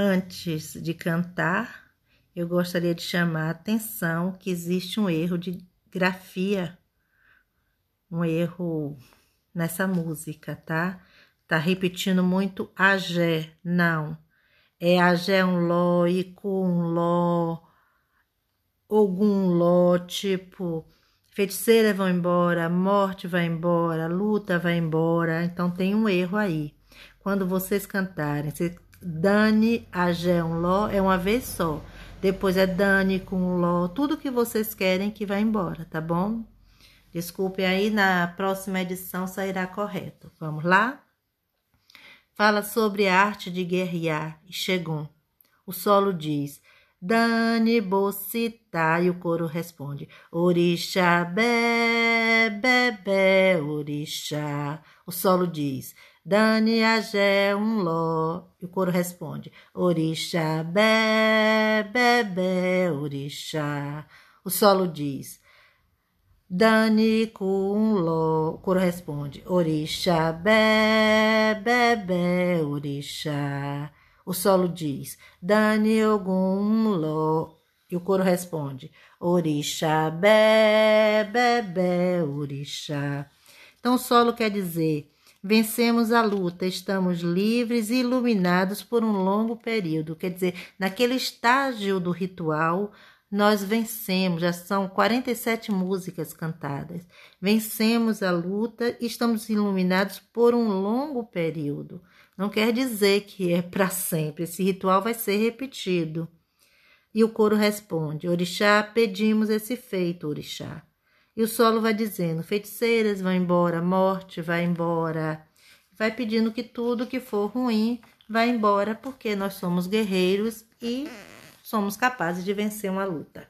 Antes de cantar, eu gostaria de chamar a atenção que existe um erro de grafia, um erro nessa música, tá? Tá repetindo muito agé, não. É agé um ló, icu um ló, algum ló, tipo, feiticeira vão embora, morte vai embora, luta vai embora, então tem um erro aí. Quando vocês cantarem, você Dani, Agé, um Ló, é uma vez só. Depois é Dani com Ló, tudo que vocês querem que vai embora, tá bom? Desculpe aí, na próxima edição sairá correto. Vamos lá? Fala sobre a arte de guerrear e. O solo diz: Dani Bocita, e o coro responde: Orixá, bé, bé, orixá. O solo diz: Dani Agé um ló. E o coro responde: Orixá, bé, bé, bé, orixá. O solo diz: Dani com um ló. O coro responde: Orixá, bé, bé, bé, orixá. O solo diz: Dani ogum ló. E o coro responde: Orixá, bé, bé, bé, orixá. Então o solo quer dizer Vencemos a luta, estamos livres e iluminados por um longo período. Quer dizer, naquele estágio do ritual, nós vencemos, já são 47 músicas cantadas. Vencemos a luta e estamos iluminados por um longo período. Não quer dizer que é para sempre, esse ritual vai ser repetido. E o coro responde: Orixá, pedimos esse feito, Orixá. E o solo vai dizendo: feiticeiras vão embora, morte vai embora. Vai pedindo que tudo que for ruim vá embora, porque nós somos guerreiros e somos capazes de vencer uma luta.